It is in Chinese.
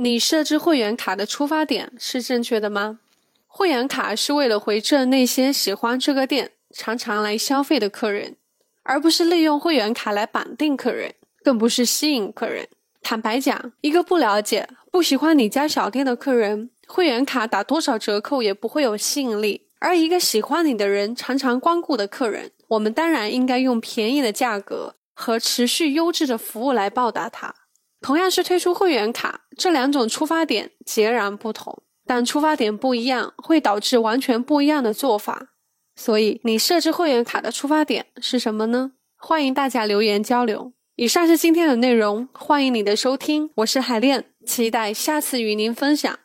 你设置会员卡的出发点是正确的吗？会员卡是为了回赠那些喜欢这个店、常常来消费的客人，而不是利用会员卡来绑定客人，更不是吸引客人。坦白讲，一个不了解、不喜欢你家小店的客人，会员卡打多少折扣也不会有吸引力；而一个喜欢你的人、常常光顾的客人，我们当然应该用便宜的价格和持续优质的服务来报答他。同样是推出会员卡，这两种出发点截然不同，但出发点不一样，会导致完全不一样的做法。所以，你设置会员卡的出发点是什么呢？欢迎大家留言交流。以上是今天的内容，欢迎你的收听，我是海恋，期待下次与您分享。